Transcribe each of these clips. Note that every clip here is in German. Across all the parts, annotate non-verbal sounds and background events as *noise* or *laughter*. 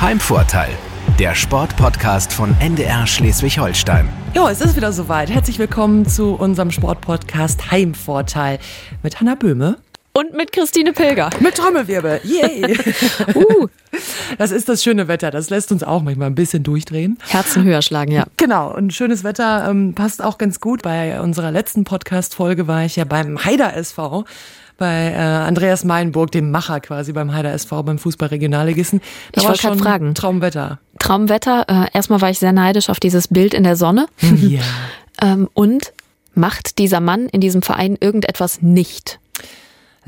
Heimvorteil, der Sportpodcast von NDR Schleswig-Holstein. Ja, es ist wieder soweit. Herzlich willkommen zu unserem Sportpodcast Heimvorteil mit Hanna Böhme. Und mit Christine Pilger. Mit Trommelwirbel. Yay. *laughs* uh. Das ist das schöne Wetter. Das lässt uns auch manchmal ein bisschen durchdrehen. Herzen höher schlagen, ja. Genau. Und schönes Wetter ähm, passt auch ganz gut. Bei unserer letzten Podcast-Folge war ich ja beim Haider SV bei äh, Andreas Meilenburg, dem Macher quasi beim Heider SV, beim Fußball-Regionalligisten. Ich wollte gerade fragen. Traumwetter. Traumwetter. Äh, erstmal war ich sehr neidisch auf dieses Bild in der Sonne. *laughs* Ja. ähm, und macht dieser Mann in diesem Verein irgendetwas nicht?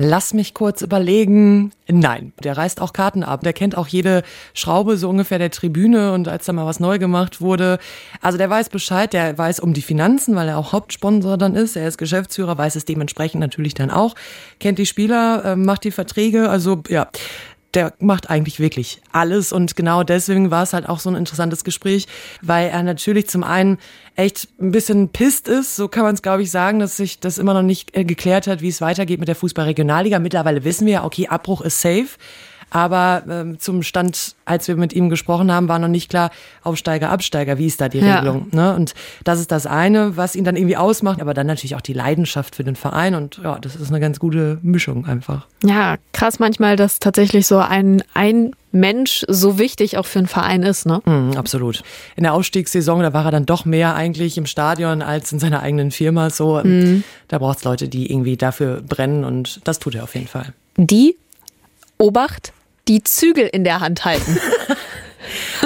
Lass mich kurz überlegen. Nein, der reißt auch Karten ab. Der kennt auch jede Schraube so ungefähr der Tribüne und als da mal was neu gemacht wurde. Also der weiß Bescheid, der weiß um die Finanzen, weil er auch Hauptsponsor dann ist. Er ist Geschäftsführer, weiß es dementsprechend natürlich dann auch. Kennt die Spieler, äh, macht die Verträge. Also ja, der macht eigentlich wirklich alles und genau deswegen war es halt auch so ein interessantes Gespräch, weil er natürlich zum einen echt ein bisschen pisst ist, so kann man es glaube ich sagen, dass sich das immer noch nicht äh, geklärt hat, wie es weitergeht mit der Fußballregionalliga. Mittlerweile wissen wir ja, okay, Abbruch ist safe. Aber ähm, zum Stand, als wir mit ihm gesprochen haben, war noch nicht klar, Aufsteiger, Absteiger, wie ist da die ja. Regelung? Ne? Und das ist das eine, was ihn dann irgendwie ausmacht, aber dann natürlich auch die Leidenschaft für den Verein und ja, das ist eine ganz gute Mischung einfach. Ja, krass manchmal, dass tatsächlich so ein, ein Mensch so wichtig auch für einen Verein ist, ne? Mm, absolut. In der Aufstiegssaison, da war er dann doch mehr eigentlich im Stadion als in seiner eigenen Firma. So, mm. da braucht es Leute, die irgendwie dafür brennen und das tut er auf jeden Fall. Die Obacht, die Zügel in der Hand halten. *laughs*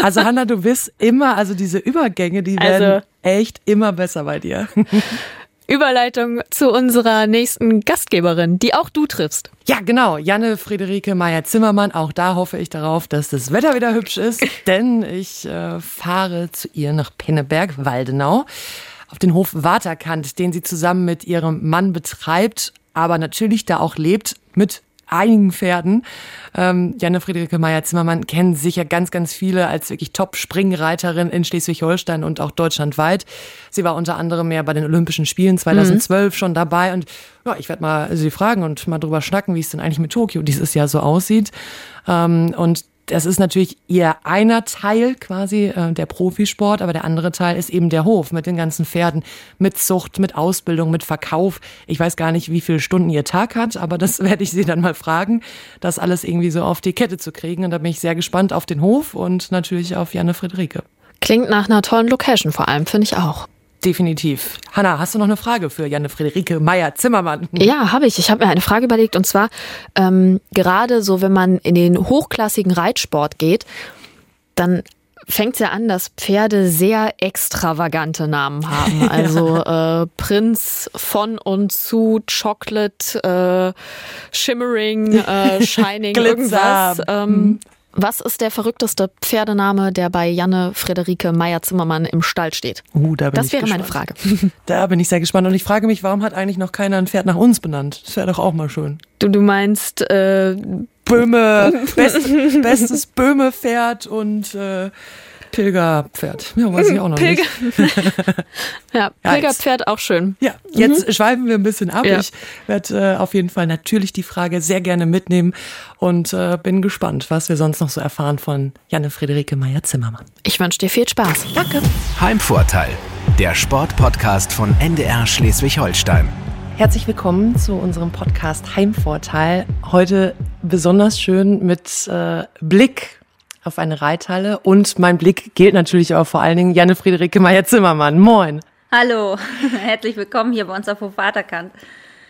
Also Hanna, du bist immer, also diese Übergänge, die werden also, echt immer besser bei dir. *laughs* Überleitung zu unserer nächsten Gastgeberin, die auch du triffst. Ja, genau. Janne Friederike Meyer-Zimmermann. Auch da hoffe ich darauf, dass das Wetter wieder hübsch ist, *laughs* denn ich äh, fahre zu ihr nach Penneberg-Waldenau auf den Hof Waterkant, den sie zusammen mit ihrem Mann betreibt, aber natürlich da auch lebt mit einigen Pferden. Ähm, Janne Friederike Meyer-Zimmermann kennen sicher ganz, ganz viele als wirklich Top-Springreiterin in Schleswig-Holstein und auch deutschlandweit. Sie war unter anderem ja bei den Olympischen Spielen 2012 mhm. schon dabei und ja, ich werde mal sie fragen und mal drüber schnacken, wie es denn eigentlich mit Tokio dieses Jahr so aussieht. Ähm, und das ist natürlich eher einer Teil quasi äh, der Profisport, aber der andere Teil ist eben der Hof mit den ganzen Pferden, mit Zucht, mit Ausbildung, mit Verkauf. Ich weiß gar nicht, wie viele Stunden ihr Tag hat, aber das *laughs* werde ich sie dann mal fragen, das alles irgendwie so auf die Kette zu kriegen. Und da bin ich sehr gespannt auf den Hof und natürlich auf Janne Friederike. Klingt nach einer tollen Location vor allem, finde ich auch. Definitiv. Hanna, hast du noch eine Frage für Janne Friederike Meyer-Zimmermann? Ja, habe ich. Ich habe mir eine Frage überlegt und zwar ähm, gerade so, wenn man in den hochklassigen Reitsport geht, dann fängt es ja an, dass Pferde sehr extravagante Namen haben. *laughs* Also äh, Prinz von und zu, Chocolate, äh, Shimmering, äh, *laughs* Shining, irgendwas. Ähm, mhm. Was ist der verrückteste Pferdename, der bei Janne Frederike Meyer-Zimmermann im Stall steht? Uh, da bin das ich wäre gespannt. meine Frage. *laughs* Da bin ich sehr gespannt. Und ich frage mich, warum hat eigentlich noch keiner ein Pferd nach uns benannt? Das wäre doch auch mal schön. Du, du meinst äh, Böhme, *laughs* best, bestes Böhme-Pferd und äh, Pilgerpferd. Ja, weiß ich auch noch Pilger. nicht. *laughs* ja, Pilgerpferd auch schön. Ja, jetzt mhm. schweifen wir ein bisschen ab. Ja. Ich werde äh, auf jeden Fall natürlich die Frage sehr gerne mitnehmen und äh, bin gespannt, was wir sonst noch so erfahren von Janne Friederike Meyer-Zimmermann. Ich wünsche dir viel Spaß. Danke. Heimvorteil, der Sportpodcast von NDR Schleswig-Holstein. Herzlich willkommen zu unserem Podcast Heimvorteil. Heute besonders schön mit äh, Blick auf eine Reithalle und mein Blick gilt natürlich auch vor allen Dingen Janne Friederike Meyer-Zimmermann. Moin. Hallo, *laughs* herzlich willkommen hier bei uns auf Vaterkant.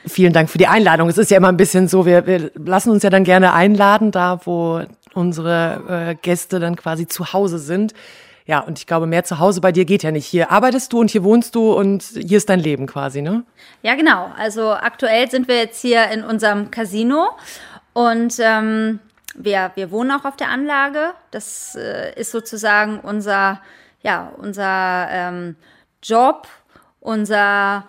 Vielen Dank für die Einladung. Es ist ja immer ein bisschen so, wir, wir lassen uns ja dann gerne einladen, da wo unsere äh, Gäste dann quasi zu Hause sind. Ja, und ich glaube, mehr zu Hause bei dir geht ja nicht. Hier arbeitest du und hier wohnst du und hier ist dein Leben quasi, ne? Ja, genau. Also aktuell sind wir jetzt hier in unserem Casino und ähm, wir, wir wohnen auch auf der Anlage. Das äh, ist sozusagen unser, ja, unser ähm, Job, unser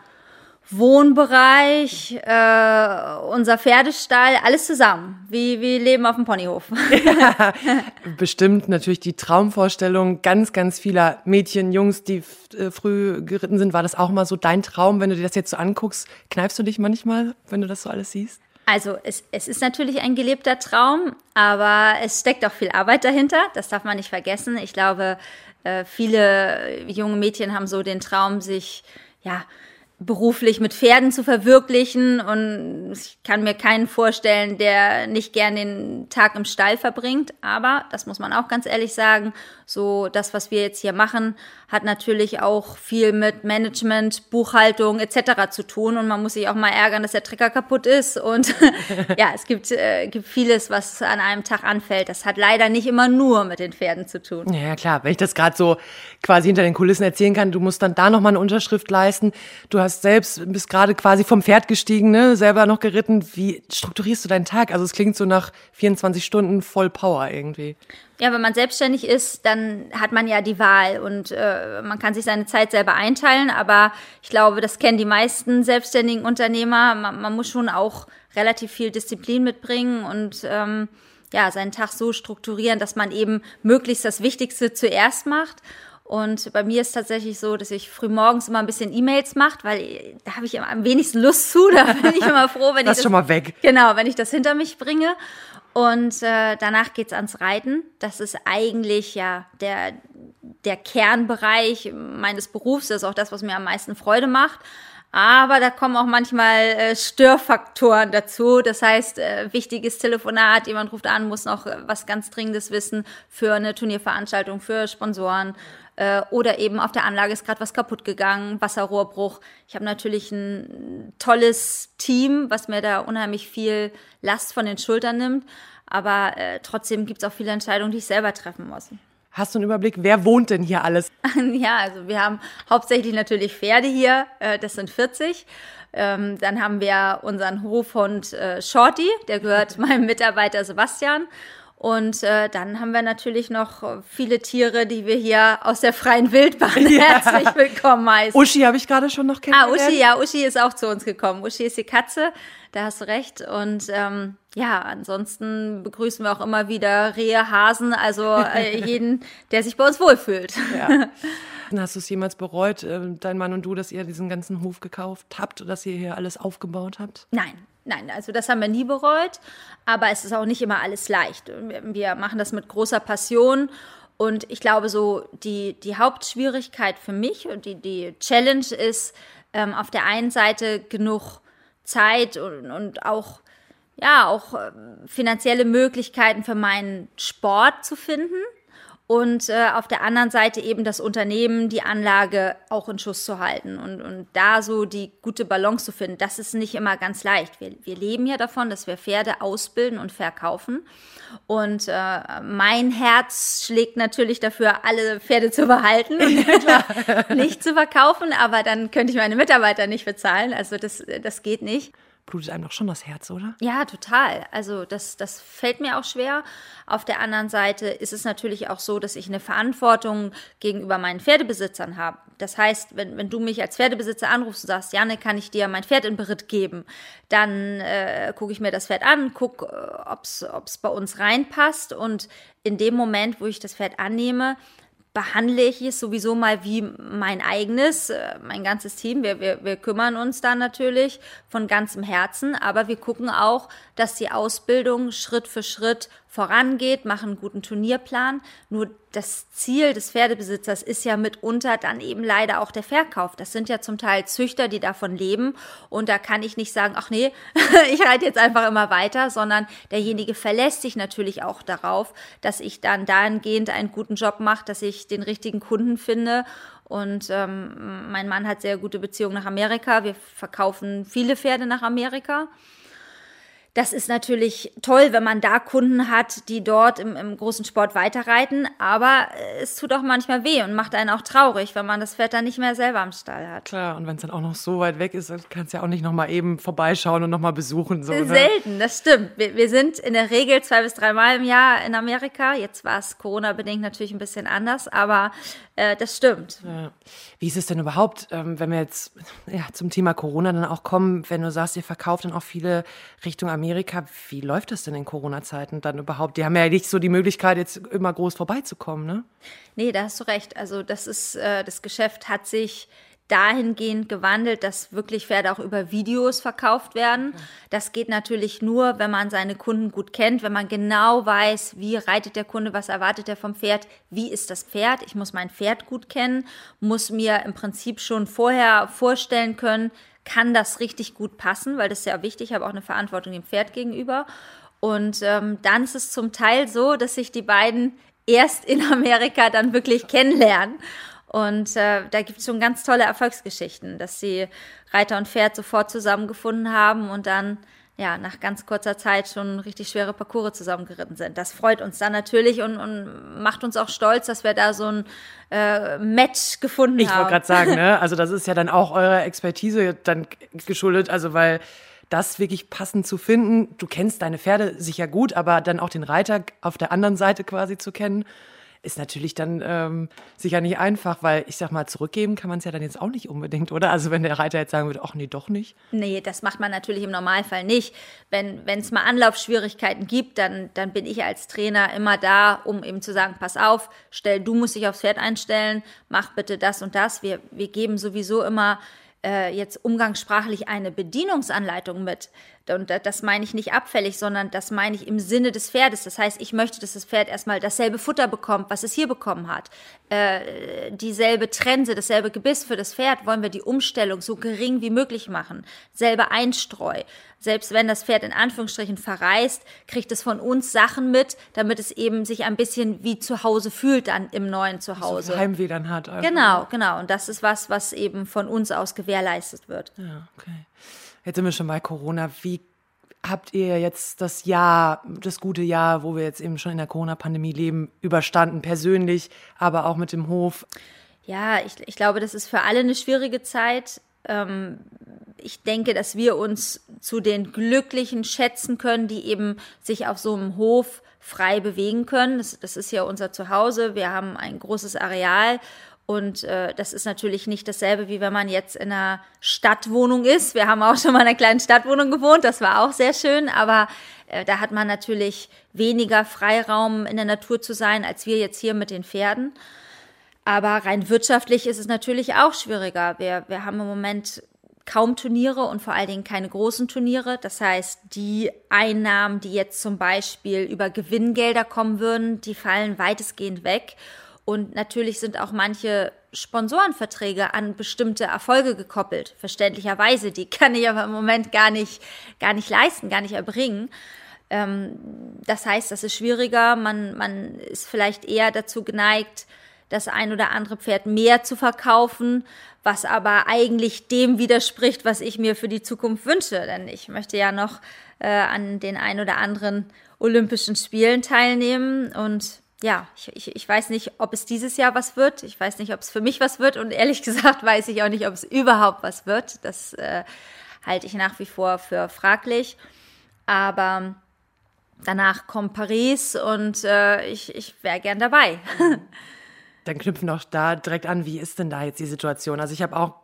Wohnbereich, äh, unser Pferdestall, alles zusammen. Wie wir leben auf dem Ponyhof. Ja, *laughs* bestimmt natürlich die Traumvorstellung ganz, ganz vieler Mädchen, Jungs, die äh, früh geritten sind. War das auch mal so dein Traum, wenn du dir das jetzt so anguckst? Kneifst du dich manchmal, wenn du das so alles siehst? Also es, es ist natürlich ein gelebter Traum, aber es steckt auch viel Arbeit dahinter. Das darf man nicht vergessen. Ich glaube, äh, viele junge Mädchen haben so den Traum, sich ja beruflich mit Pferden zu verwirklichen und ich kann mir keinen vorstellen, der nicht gern den Tag im Stall verbringt. Aber, das muss man auch ganz ehrlich sagen, so das, was wir jetzt hier machen, hat natürlich auch viel mit Management, Buchhaltung etc. zu tun und man muss sich auch mal ärgern, dass der Trecker kaputt ist und *laughs* ja, es gibt, äh, gibt vieles, was an einem Tag anfällt. Das hat leider nicht immer nur mit den Pferden zu tun. Ja, klar, wenn ich das gerade so quasi hinter den Kulissen erzählen kann, du musst dann da nochmal eine Unterschrift leisten. Du hast selbst, bist gerade quasi vom Pferd gestiegen, ne, selber noch geritten. Wie strukturierst du deinen Tag? Also es klingt so nach 24 Stunden voll Power irgendwie. Ja, wenn man selbstständig ist, dann hat man ja die Wahl und äh, man kann sich seine Zeit selber einteilen. Aber ich glaube, das kennen die meisten selbstständigen Unternehmer. Man, man muss schon auch relativ viel Disziplin mitbringen und ähm, ja, seinen Tag so strukturieren, dass man eben möglichst das Wichtigste zuerst macht. Und bei mir ist tatsächlich so, dass ich früh morgens immer ein bisschen E-Mails mache, weil da habe ich am wenigsten Lust zu. Da bin ich immer *laughs* froh, wenn das ich das schon mal weg. Genau, wenn ich das hinter mich bringe. Und äh, danach geht's ans Reiten. Das ist eigentlich ja der, der Kernbereich meines Berufs. Das ist auch das, was mir am meisten Freude macht. Aber da kommen auch manchmal äh, Störfaktoren dazu. Das heißt, äh, wichtiges Telefonat, jemand ruft an, muss noch äh, was ganz Dringendes wissen für eine Turnierveranstaltung, für Sponsoren. Äh, oder eben auf der Anlage ist gerade was kaputt gegangen, Wasserrohrbruch. Ich habe natürlich ein tolles Team, was mir da unheimlich viel Last von den Schultern nimmt. Aber äh, trotzdem gibt es auch viele Entscheidungen, die ich selber treffen muss. Hast du einen Überblick, wer wohnt denn hier alles? *laughs* ja, also wir haben hauptsächlich natürlich Pferde hier, äh, das sind 40. Ähm, dann haben wir unseren Hofhund äh, Shorty, der gehört *laughs* meinem Mitarbeiter Sebastian. Und äh, dann haben wir natürlich noch viele Tiere, die wir hier aus der freien Wildbahn *laughs* ja. herzlich willkommen heißen. Uschi habe ich gerade schon noch kennengelernt. Ah, Uschi, ja, Uschi ist auch zu uns gekommen. Uschi ist die Katze, da hast du recht. Und ähm, ja, ansonsten begrüßen wir auch immer wieder Rehe, Hasen, also äh, *laughs* jeden, der sich bei uns wohlfühlt. Ja. *laughs* Hast du es jemals bereut, äh, dein Mann und du, dass ihr diesen ganzen Hof gekauft habt, dass ihr hier alles aufgebaut habt? Nein, Nein, also das haben wir nie bereut, aber es ist auch nicht immer alles leicht. Wir machen das mit großer Passion und ich glaube so, die, die Hauptschwierigkeit für mich und die, die Challenge ist, ähm, auf der einen Seite genug Zeit und, und auch, ja, auch äh, finanzielle Möglichkeiten für meinen Sport zu finden und äh, auf der anderen Seite eben das Unternehmen, die Anlage auch in Schuss zu halten und, und da so die gute Balance zu finden. Das ist nicht immer ganz leicht. Wir, wir leben ja davon, dass wir Pferde ausbilden und verkaufen. Und äh, mein Herz schlägt natürlich dafür, alle Pferde zu behalten und *laughs* nicht zu verkaufen, aber dann könnte ich meine Mitarbeiter nicht bezahlen. Also das, das geht nicht blutet einem doch schon das Herz, oder? Ja, total. Also das, das fällt mir auch schwer. Auf der anderen Seite ist es natürlich auch so, dass ich eine Verantwortung gegenüber meinen Pferdebesitzern habe. Das heißt, wenn, wenn du mich als Pferdebesitzer anrufst und sagst, Janne, kann ich dir mein Pferd in Beritt geben, dann äh, gucke ich mir das Pferd an, gucke, äh, ob es bei uns reinpasst und in dem Moment, wo ich das Pferd annehme, behandle ich es sowieso mal wie mein eigenes, äh, mein ganzes Team. Wir, wir, wir kümmern uns da natürlich von ganzem Herzen, aber wir gucken auch, dass die Ausbildung Schritt für Schritt vorangeht, machen einen guten Turnierplan. Nur das Ziel des Pferdebesitzers ist ja mitunter dann eben leider auch der Verkauf. Das sind ja zum Teil Züchter, die davon leben. Und da kann ich nicht sagen, ach nee, *laughs* ich reite jetzt einfach immer weiter, sondern derjenige verlässt sich natürlich auch darauf, dass ich dann dahingehend einen guten Job mache, dass ich den richtigen Kunden finde und ähm, mein Mann hat sehr gute Beziehungen nach Amerika. Wir verkaufen viele Pferde nach Amerika. Das ist natürlich toll, wenn man da Kunden hat, die dort im, im, großen Sport weiterreiten, aber es tut auch manchmal weh und macht einen auch traurig, wenn man das Pferd dann nicht mehr selber am Stall hat. Klar, und wenn es dann auch noch so weit weg ist, dann kannst du ja auch nicht nochmal eben vorbeischauen und nochmal besuchen. So, ne? Selten, das stimmt. Wir, wir, sind in der Regel zwei bis dreimal im Jahr in Amerika. Jetzt war es Corona-bedingt natürlich ein bisschen anders, aber äh, das stimmt. Ja. Wie ist es denn überhaupt, ähm, wenn wir jetzt ja, zum Thema Corona dann auch kommen, wenn du sagst, ihr verkauft dann auch viele Richtung Amerika? Amerika, wie läuft das denn in Corona-Zeiten dann überhaupt? Die haben ja nicht so die Möglichkeit, jetzt immer groß vorbeizukommen, ne? Nee, da hast du recht. Also das ist, äh, das Geschäft hat sich dahingehend gewandelt, dass wirklich Pferde auch über Videos verkauft werden. Das geht natürlich nur, wenn man seine Kunden gut kennt, wenn man genau weiß, wie reitet der Kunde, was erwartet er vom Pferd, wie ist das Pferd. Ich muss mein Pferd gut kennen, muss mir im Prinzip schon vorher vorstellen können, kann das richtig gut passen, weil das ist ja wichtig, ich habe auch eine Verantwortung dem Pferd gegenüber. Und ähm, dann ist es zum Teil so, dass sich die beiden erst in Amerika dann wirklich kennenlernen. Und äh, da gibt es schon ganz tolle Erfolgsgeschichten, dass die Reiter und Pferd sofort zusammengefunden haben und dann ja nach ganz kurzer Zeit schon richtig schwere Parcours zusammengeritten sind. Das freut uns dann natürlich und, und macht uns auch stolz, dass wir da so ein äh, Match gefunden ich haben. Ich wollte gerade sagen, ne? *laughs* also das ist ja dann auch eurer Expertise dann geschuldet, also weil das wirklich passend zu finden. Du kennst deine Pferde sicher gut, aber dann auch den Reiter auf der anderen Seite quasi zu kennen ist natürlich dann ähm, sicher nicht einfach, weil ich sag mal, zurückgeben kann man es ja dann jetzt auch nicht unbedingt, oder? Also wenn der Reiter jetzt sagen würde, ach nee, doch nicht. Nee, das macht man natürlich im Normalfall nicht. Wenn es mal Anlaufschwierigkeiten gibt, dann, dann bin ich als Trainer immer da, um eben zu sagen, pass auf, stell, du musst dich aufs Pferd einstellen, mach bitte das und das. Wir, wir geben sowieso immer äh, jetzt umgangssprachlich eine Bedienungsanleitung mit. Und das meine ich nicht abfällig, sondern das meine ich im Sinne des Pferdes. Das heißt, ich möchte, dass das Pferd erstmal dasselbe Futter bekommt, was es hier bekommen hat. Äh, dieselbe Trense, dasselbe Gebiss für das Pferd wollen wir die Umstellung so gering wie möglich machen. Selbe Einstreu. Selbst wenn das Pferd in Anführungsstrichen verreist, kriegt es von uns Sachen mit, damit es eben sich ein bisschen wie zu Hause fühlt dann im neuen Zuhause. So Heimweh dann hat. Also. Genau, genau. Und das ist was, was eben von uns aus gewährleistet wird. Ja, okay. Jetzt sind wir schon bei Corona. Wie habt ihr jetzt das Jahr, das gute Jahr, wo wir jetzt eben schon in der Corona-Pandemie leben, überstanden, persönlich, aber auch mit dem Hof? Ja, ich, ich glaube, das ist für alle eine schwierige Zeit. Ähm, ich denke, dass wir uns zu den Glücklichen schätzen können, die eben sich auf so einem Hof frei bewegen können. Das, das ist ja unser Zuhause. Wir haben ein großes Areal und äh, das ist natürlich nicht dasselbe, wie wenn man jetzt in einer Stadtwohnung ist. Wir haben auch schon mal in einer kleinen Stadtwohnung gewohnt, das war auch sehr schön, aber äh, da hat man natürlich weniger Freiraum in der Natur zu sein, als wir jetzt hier mit den Pferden. Aber rein wirtschaftlich ist es natürlich auch schwieriger. Wir, wir haben im Moment kaum Turniere und vor allen Dingen keine großen Turniere. Das heißt, die Einnahmen, die jetzt zum Beispiel über Gewinngelder kommen würden, die fallen weitestgehend weg. Und natürlich sind auch manche Sponsorenverträge an bestimmte Erfolge gekoppelt. Verständlicherweise, die *laughs* kann ich aber im Moment gar nicht, gar nicht leisten, gar nicht erbringen. Ähm, das heißt, das ist schwieriger. Man, man ist vielleicht eher dazu geneigt, das ein oder andere Pferd mehr zu verkaufen, was aber eigentlich dem widerspricht, was ich mir für die Zukunft wünsche. Denn ich möchte ja noch äh, an den ein oder anderen Olympischen Spielen teilnehmen und ja, ich, ich, ich weiß nicht, ob es dieses Jahr was wird. Ich weiß nicht, ob es für mich was wird. Und ehrlich *laughs* gesagt weiß ich auch nicht, ob es überhaupt was wird. Das äh, halte ich nach wie vor für fraglich. Aber danach kommt Paris und äh, ich, ich wäre gern dabei. *laughs* Dann knüpfen doch da direkt an, wie ist denn da jetzt die Situation? Also ich habe auch,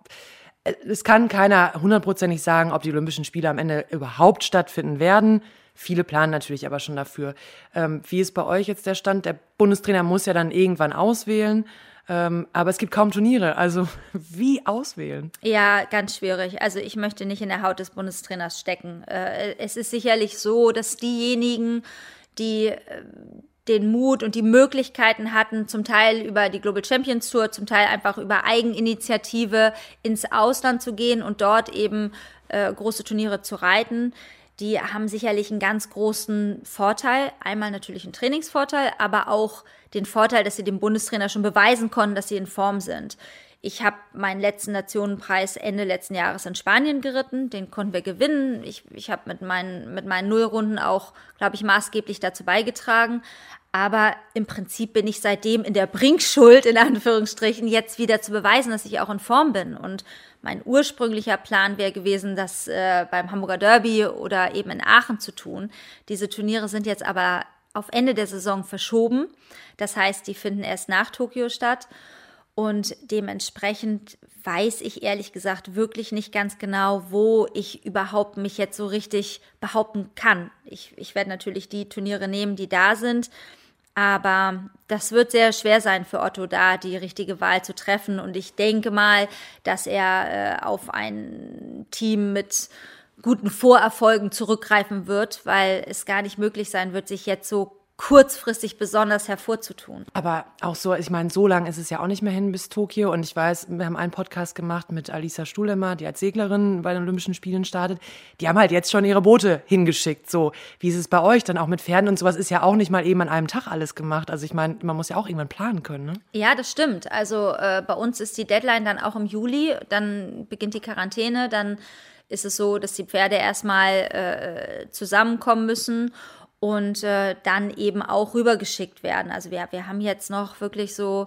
äh, es kann keiner hundertprozentig sagen, ob die Olympischen Spiele am Ende überhaupt stattfinden werden. Viele planen natürlich aber schon dafür. Ähm, wie ist bei euch jetzt der Stand? Der Bundestrainer muss ja dann irgendwann auswählen. Ähm, aber es gibt kaum Turniere. Also *laughs* wie auswählen? Ja, ganz schwierig. Also ich möchte nicht in der Haut des Bundestrainers stecken. Äh, es ist sicherlich so, dass diejenigen, die äh, den Mut und die Möglichkeiten hatten, zum Teil über die Global Champions Tour, zum Teil einfach über Eigeninitiative ins Ausland zu gehen und dort eben äh, große Turniere zu reiten die haben sicherlich einen ganz großen Vorteil. Einmal natürlich einen Trainingsvorteil, aber auch den Vorteil, dass sie dem Bundestrainer schon beweisen konnten, dass sie in Form sind. Ich habe meinen letzten Nationenpreis Ende letzten Jahres in Spanien geritten. Den konnten wir gewinnen. Ich, ich habe mit meinen, mit meinen Nullrunden auch, glaube ich, maßgeblich dazu beigetragen. Aber im Prinzip bin ich seitdem in der Bringschuld, in Anführungsstrichen, jetzt wieder zu beweisen, dass ich auch in Form bin. Und mein ursprünglicher Plan wäre gewesen, das äh, beim Hamburger Derby oder eben in Aachen zu tun. Diese Turniere sind jetzt aber auf Ende der Saison verschoben. Das heißt, die finden erst nach Tokio statt. Und dementsprechend weiß ich ehrlich gesagt wirklich nicht ganz genau, wo ich überhaupt mich jetzt so richtig behaupten kann. Ich, ich werde natürlich die Turniere nehmen, die da sind. Aber das wird sehr schwer sein für Otto da, die richtige Wahl zu treffen. Und ich denke mal, dass er äh, auf ein Team mit guten Vorerfolgen zurückgreifen wird, weil es gar nicht möglich sein wird, sich jetzt so kurzfristig besonders hervorzutun. Aber auch so, ich meine, so lang ist es ja auch nicht mehr hin bis Tokio. Und ich weiß, wir haben einen Podcast gemacht mit Alisa Stuhlemmer, die als Seglerin bei den Olympischen Spielen startet. Die haben halt jetzt schon ihre Boote hingeschickt. So, wie ist es bei euch dann auch mit Pferden und sowas? Ist ja auch nicht mal eben an einem Tag alles gemacht. Also ich meine, man muss ja auch irgendwann planen können. Ne? Ja, das stimmt. Also äh, bei uns ist die Deadline dann auch im Juli. Dann beginnt die Quarantäne. Dann ist es so, dass die Pferde erstmal äh, zusammenkommen müssen und äh, dann eben auch rübergeschickt werden. Also wir, wir haben jetzt noch wirklich so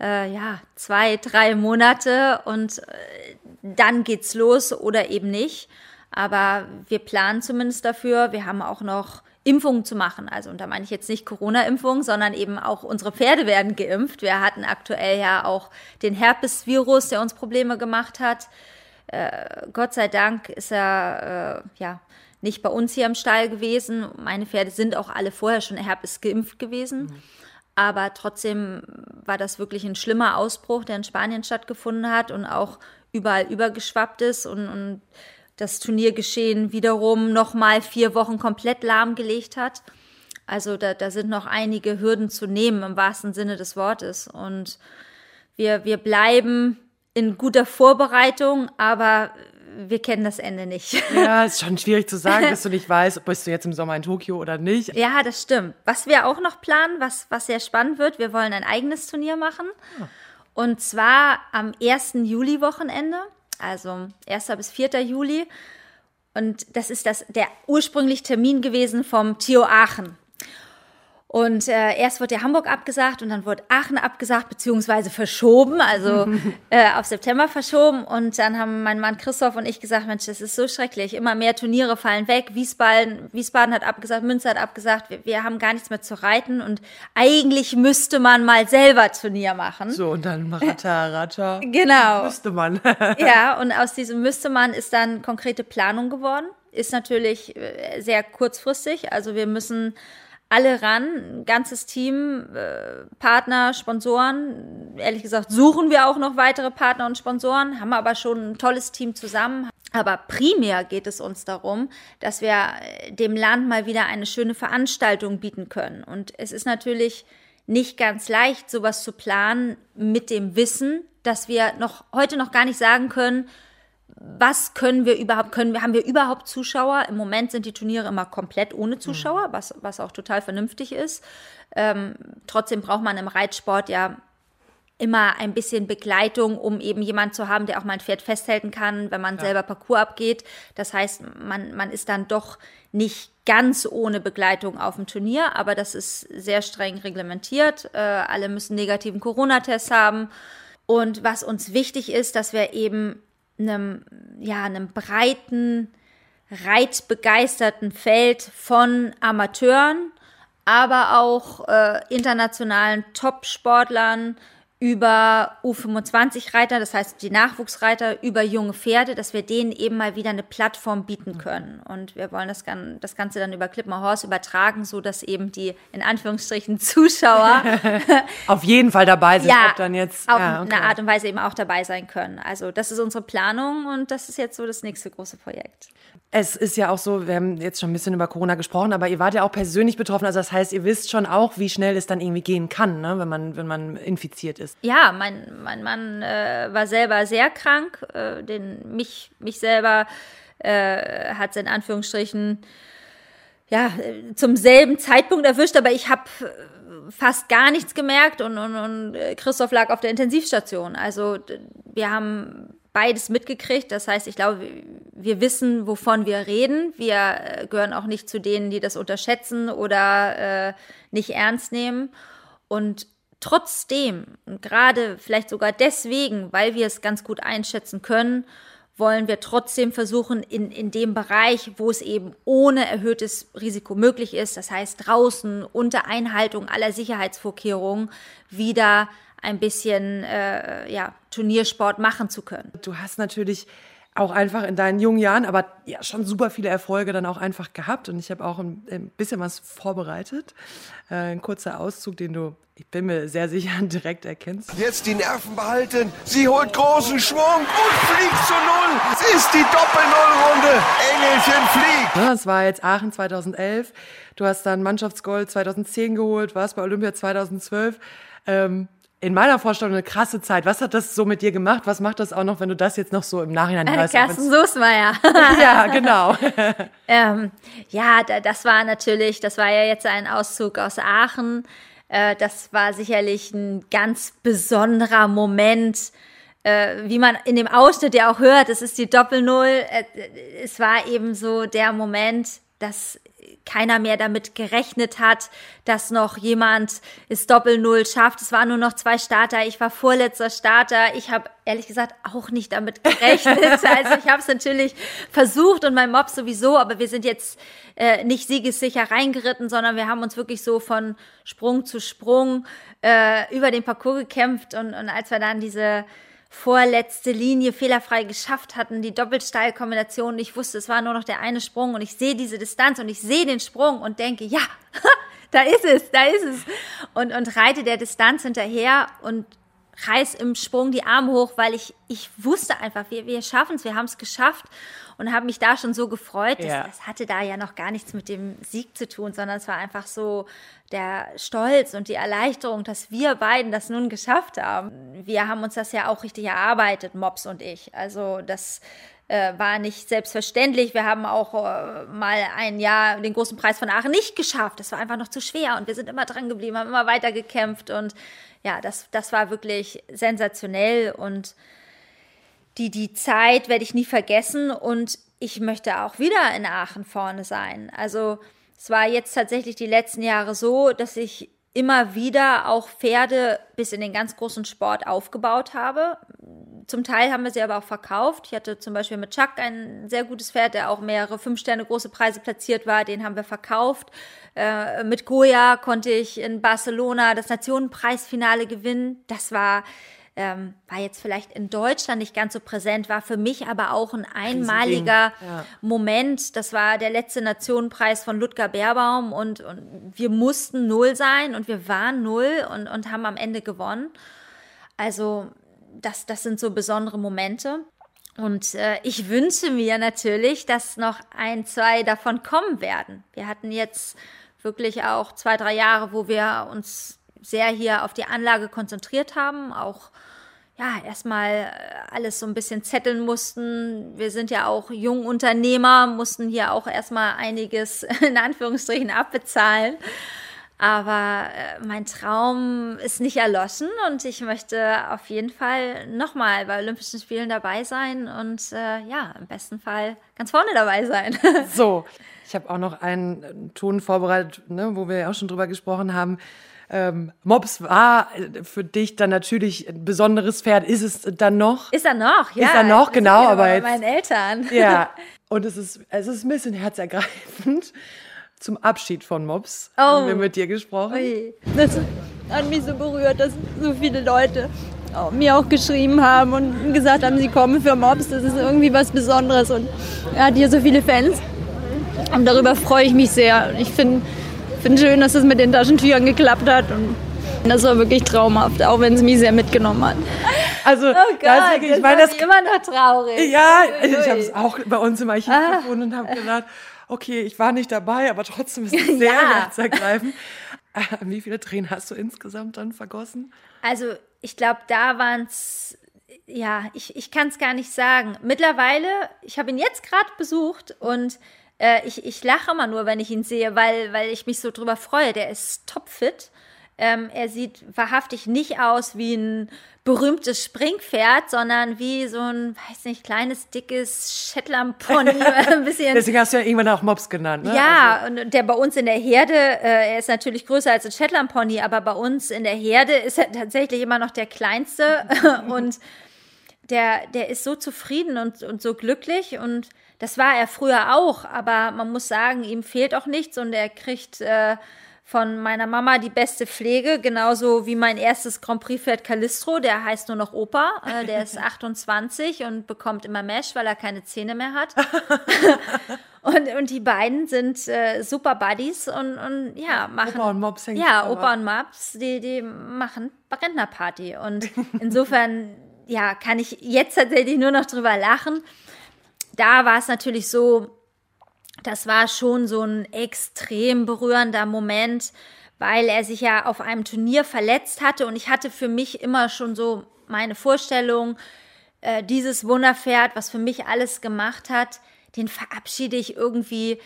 äh, ja, zwei, drei Monate und äh, dann geht's los oder eben nicht. Aber wir planen zumindest dafür. Wir haben auch noch Impfungen zu machen. Also, und da meine ich jetzt nicht Corona-Impfung, sondern eben auch unsere Pferde werden geimpft. Wir hatten aktuell ja auch den Herpes-Virus, der uns Probleme gemacht hat. Äh, Gott sei Dank ist er, äh, ja, nicht bei uns hier im Stall gewesen. Meine Pferde sind auch alle vorher schon Herpes geimpft gewesen. Mhm. Aber trotzdem war das wirklich ein schlimmer Ausbruch, der in Spanien stattgefunden hat und auch überall übergeschwappt ist und, und das Turniergeschehen wiederum nochmal vier Wochen komplett lahmgelegt hat. Also da, da sind noch einige Hürden zu nehmen im wahrsten Sinne des Wortes. Und wir, wir bleiben in guter Vorbereitung, aber wir kennen das Ende nicht. *laughs* Ja, *laughs* ist schon schwierig zu sagen, bis du nicht weißt, bist du jetzt im Sommer in Tokio oder nicht. Ja, das stimmt. Was wir auch noch planen, was, was sehr spannend wird, wir wollen ein eigenes Turnier machen. Ah. Und zwar am 1. Juli-Wochenende, also 1. bis 4. Juli. Und das ist das, der ursprünglich Termin gewesen vom Tio Aachen. Und äh, erst wurde ja Hamburg abgesagt und dann wurde Aachen abgesagt, beziehungsweise verschoben, also *laughs* äh, auf September verschoben. Und dann haben mein Mann Christoph und ich gesagt, Mensch, das ist so schrecklich. Immer mehr Turniere fallen weg. Wiesbaden, Wiesbaden hat abgesagt, Münster hat abgesagt. Wir, wir haben gar nichts mehr zu reiten. Und eigentlich müsste man mal selber Turnier machen. So, und dann Ratter, Ratter. *laughs* genau. Müsste man. *laughs* ja, und aus diesem müsste man ist dann konkrete Planung geworden. Ist natürlich äh, sehr kurzfristig. Also wir müssen alle ran, ganzes Team, äh, Partner, Sponsoren. Ehrlich gesagt suchen wir auch noch weitere Partner und Sponsoren, haben aber schon ein tolles Team zusammen. Aber primär geht es uns darum, dass wir äh, dem Land mal wieder eine schöne Veranstaltung bieten können. Und es ist natürlich nicht ganz leicht, sowas zu planen mit dem Wissen, dass wir noch heute noch gar nicht sagen können, was können wir überhaupt, können wir, haben wir überhaupt Zuschauer? Im Moment sind die Turniere immer komplett ohne Zuschauer, mhm. was, was auch total vernünftig ist. Ähm, trotzdem braucht man im Reitsport ja immer ein bisschen Begleitung, um eben jemand zu haben, der auch mal ein Pferd festhalten kann, wenn man ja. selber Parcours abgeht. Das heißt, man, man ist dann doch nicht ganz ohne Begleitung auf dem Turnier, aber das ist sehr streng reglementiert. Äh, alle müssen negativen Corona-Test haben. Und was uns wichtig ist, dass wir eben einem, ja, einem breiten, reitbegeisterten Feld von Amateuren, aber auch äh, internationalen Top-Sportlern, über U25-Reiter, das heißt die Nachwuchsreiter, über junge Pferde, dass wir denen eben mal wieder eine Plattform bieten mhm. können. Und wir wollen das, das Ganze dann über Clip Horse übertragen, so dass eben die in Anführungsstrichen Zuschauer *laughs* *laughs* auf jeden Fall dabei sind, ja, ob dann jetzt auf ja, okay. eine Art und Weise eben auch dabei sein können. Also das ist unsere Planung und das ist jetzt so das nächste große Projekt. Es ist ja auch so, wir haben jetzt schon ein bisschen über Corona gesprochen, aber ihr wart ja auch persönlich betroffen. Also das heißt, ihr wisst schon auch, wie schnell es dann irgendwie gehen kann, ne, wenn man wenn man infiziert ist ist. Ja, mein, mein Mann äh, war selber sehr krank. Äh, den, mich, mich selber äh, hat es in Anführungsstrichen ja, zum selben Zeitpunkt erwischt, aber ich habe äh, fast gar nichts gemerkt und, und, und äh, Christoph lag auf der Intensivstation. Also wir haben beides mitgekriegt. Das heißt, ich glaube, wir wissen, wovon wir reden. Wir äh, gehören auch nicht zu denen, die das unterschätzen oder äh, nicht ernst nehmen. Und Trotzdem, gerade vielleicht sogar deswegen, weil wir es ganz gut einschätzen können, wollen wir trotzdem versuchen, in, in dem Bereich, wo es eben ohne erhöhtes Risiko möglich ist, das heißt draußen unter Einhaltung aller Sicherheitsvorkehrungen, wieder ein bisschen äh, ja, Turniersport machen zu können. Du hast natürlich auch einfach in deinen jungen Jahren, aber ja, schon super viele Erfolge dann auch einfach gehabt. Und ich habe auch ein, ein, bisschen was vorbereitet. Äh, ein kurzer Auszug, den du, ich bin mir sehr sicher, *laughs* direkt erkennst. Jetzt die Nerven behalten. Sie holt großen Schwung und fliegt zu Null. Es ist die Doppel-Null-Runde. Engelchen fliegt. Ja, das war jetzt Aachen 2011. Du hast dann Mannschaftsgold 2010 geholt, warst bei Olympia 2012. Ähm, in meiner Vorstellung eine krasse Zeit. Was hat das so mit dir gemacht? Was macht das auch noch, wenn du das jetzt noch so im Nachhinein hörst? Carsten Soßmeier. *laughs* ja, genau. *laughs* ähm, ja, das war natürlich, das war ja jetzt ein Auszug aus Aachen. Äh, das war sicherlich ein ganz besonderer Moment äh, wie man in dem Ausschnitt ja auch hört, es ist die Doppel-Null. Äh, es war eben so der Moment, dass keiner mehr damit gerechnet hat, dass noch jemand es Doppel-Null schafft. Es waren nur noch zwei Starter. Ich war vorletzter Starter. Ich habe ehrlich gesagt auch nicht damit gerechnet. *laughs* also ich habe es natürlich versucht und mein Mob sowieso, aber wir sind jetzt äh, nicht siegessicher reingeritten, sondern wir haben uns wirklich so von Sprung zu Sprung äh, über den Parcours gekämpft und, und als wir dann diese vorletzte Linie fehlerfrei geschafft hatten, die Doppelsteilkombination. Ich wusste, es war nur noch der eine Sprung und ich sehe diese Distanz und ich sehe den Sprung und denke, ja, *laughs* da ist es, da ist es. Und, und reite der Distanz hinterher und reiß im Sprung die Arme hoch, weil ich, ich wusste einfach, wir, wir schaffen es, wir haben es geschafft und habe mich da schon so gefreut. Das, ja. das hatte da ja noch gar nichts mit dem Sieg zu tun, sondern es war einfach so der Stolz und die Erleichterung, dass wir beiden das nun geschafft haben. Wir haben uns das ja auch richtig erarbeitet, Mops und ich. Also das äh, war nicht selbstverständlich. Wir haben auch äh, mal ein Jahr den großen Preis von Aachen nicht geschafft. Das war einfach noch zu schwer und wir sind immer dran geblieben, haben immer weiter gekämpft und ja, das, das war wirklich sensationell und die, die Zeit werde ich nie vergessen und ich möchte auch wieder in Aachen vorne sein. Also es war jetzt tatsächlich die letzten Jahre so, dass ich immer wieder auch Pferde bis in den ganz großen Sport aufgebaut habe. Zum Teil haben wir sie aber auch verkauft. Ich hatte zum Beispiel mit Chuck ein sehr gutes Pferd, der auch mehrere fünf Sterne große Preise platziert war. Den haben wir verkauft. Äh, mit Goya konnte ich in Barcelona das Nationenpreisfinale gewinnen. Das war ähm, war jetzt vielleicht in Deutschland nicht ganz so präsent, war für mich aber auch ein einmaliger ja. Moment. Das war der letzte Nationenpreis von Ludger Beerbaum und, und wir mussten null sein und wir waren null und, und haben am Ende gewonnen. Also das, das sind so besondere Momente. Und äh, ich wünsche mir natürlich, dass noch ein, zwei davon kommen werden. Wir hatten jetzt wirklich auch zwei, drei Jahre, wo wir uns sehr hier auf die Anlage konzentriert haben, auch ja, erstmal äh, alles so ein bisschen zetteln mussten. Wir sind ja auch Jungunternehmer, mussten hier auch erstmal einiges *laughs* in Anführungsstrichen abbezahlen. Aber äh, mein Traum ist nicht erloschen und ich möchte auf jeden Fall nochmal bei Olympischen Spielen dabei sein und äh, ja, im besten Fall ganz vorne dabei sein. *laughs* so, ich habe auch noch einen Ton vorbereitet, ne, wo wir ja auch schon drüber gesprochen haben ähm, Mops war für dich dann natürlich ein besonderes Pferd. Ist es dann noch? Ist er noch, ja. Ist er noch, genau. Aber bei jetzt, meinen Eltern. Ja. *laughs* Und es ist, es ist ein bisschen herzergreifend. Zum Abschied von Mops oh. haben wir mit dir gesprochen. Ui. Das hat mich so berührt, dass so viele Leute mir auch geschrieben haben und gesagt haben, sie kommen für Mops. Das ist irgendwie was Besonderes und er hat hier so viele Fans. Und darüber freue ich mich sehr. Ich finde, finde schön, dass es mit den Taschentüchern geklappt hat. Und das war wirklich traumhaft, auch wenn es mich sehr mitgenommen hat. Also, oh Gott, das, wirklich, ich meine, das immer noch traurig. Ja, ich habe es auch bei uns im Archiv ah. gefunden und habe gedacht, okay, ich war nicht dabei, aber trotzdem ist *laughs* es sehr ja. herzergreifend. *laughs* Äh, wie viele Tränen hast du insgesamt dann vergossen? Also, ich glaube, da waren es ja, ich, ich kann es gar nicht sagen. Mittlerweile, ich habe ihn jetzt gerade besucht und äh, ich, ich lache immer nur, wenn ich ihn sehe, weil, weil ich mich so drüber freue. Der ist topfit. Ähm, er sieht wahrhaftig nicht aus wie ein berühmtes Springpferd, sondern wie so ein, weiß nicht, kleines, dickes Shetland-Pony. *laughs* Deswegen hast du ja irgendwann auch Mops genannt, ne? Ja, also. und der bei uns in der Herde, äh, er ist natürlich größer als ein Shetland-Pony, aber bei uns in der Herde ist er tatsächlich immer noch der kleinste *laughs* und der, der ist so zufrieden und, und so glücklich und das war er früher auch, aber man muss sagen, ihm fehlt auch nichts und er kriegt äh, von meiner Mama die beste Pflege, genauso wie mein erstes Grand Prix-Pferd Calistro, der heißt nur noch Opa, äh, der ist *laughs* 28 und bekommt immer Mesh, weil er keine Zähne mehr hat. *laughs* und, und die beiden sind äh, super Buddies und, und ja, machen. Opa und Mops hängen Ja, Opa und Mops, die, die machen Rentnerparty. Und insofern, ja, kann ich jetzt tatsächlich nur noch drüber lachen. Da war es natürlich so, das war schon so ein extrem berührender Moment, weil er sich ja auf einem Turnier verletzt hatte und ich hatte für mich immer schon so meine Vorstellung, äh, dieses Wunderpferd, was für mich alles gemacht hat, den verabschiede ich irgendwie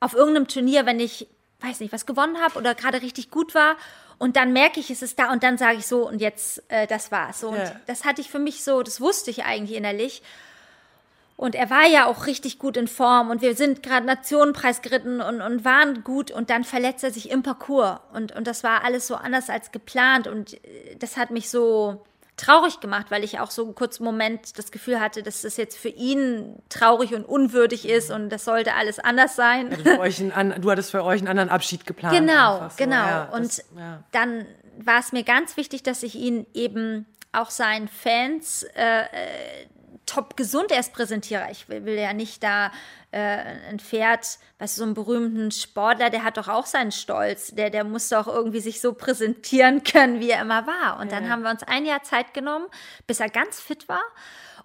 auf irgendeinem Turnier, wenn ich, weiß nicht, was gewonnen habe oder gerade richtig gut war. Und dann merke ich, es ist da und dann sage ich so und jetzt, äh, das war's. So, und Ja. das hatte ich für mich so, das wusste ich eigentlich innerlich. Und er war ja auch richtig gut in Form und wir sind gerade Nationenpreis geritten und, und waren gut und dann verletzt er sich im Parcours und, und das war alles so anders als geplant und äh, das hat mich so traurig gemacht, weil ich auch so einen kurzen Moment das Gefühl hatte, dass das jetzt für ihn traurig und unwürdig ist und das sollte alles anders sein. Euch einen du hattest für euch einen anderen Abschied geplant. Genau, so. genau. Ja, und das, ja. dann war es mir ganz wichtig, dass ich ihn eben auch seinen Fans äh, äh, top gesund erst präsentiere. Ich will, will ja nicht da äh, ein Pferd, weißt du, so einen berühmten Sportler, der hat doch auch seinen Stolz. Der, der muss doch irgendwie sich so präsentieren *laughs* können, wie er immer war. Und dann haben wir uns ein Jahr Zeit genommen, bis er ganz fit war.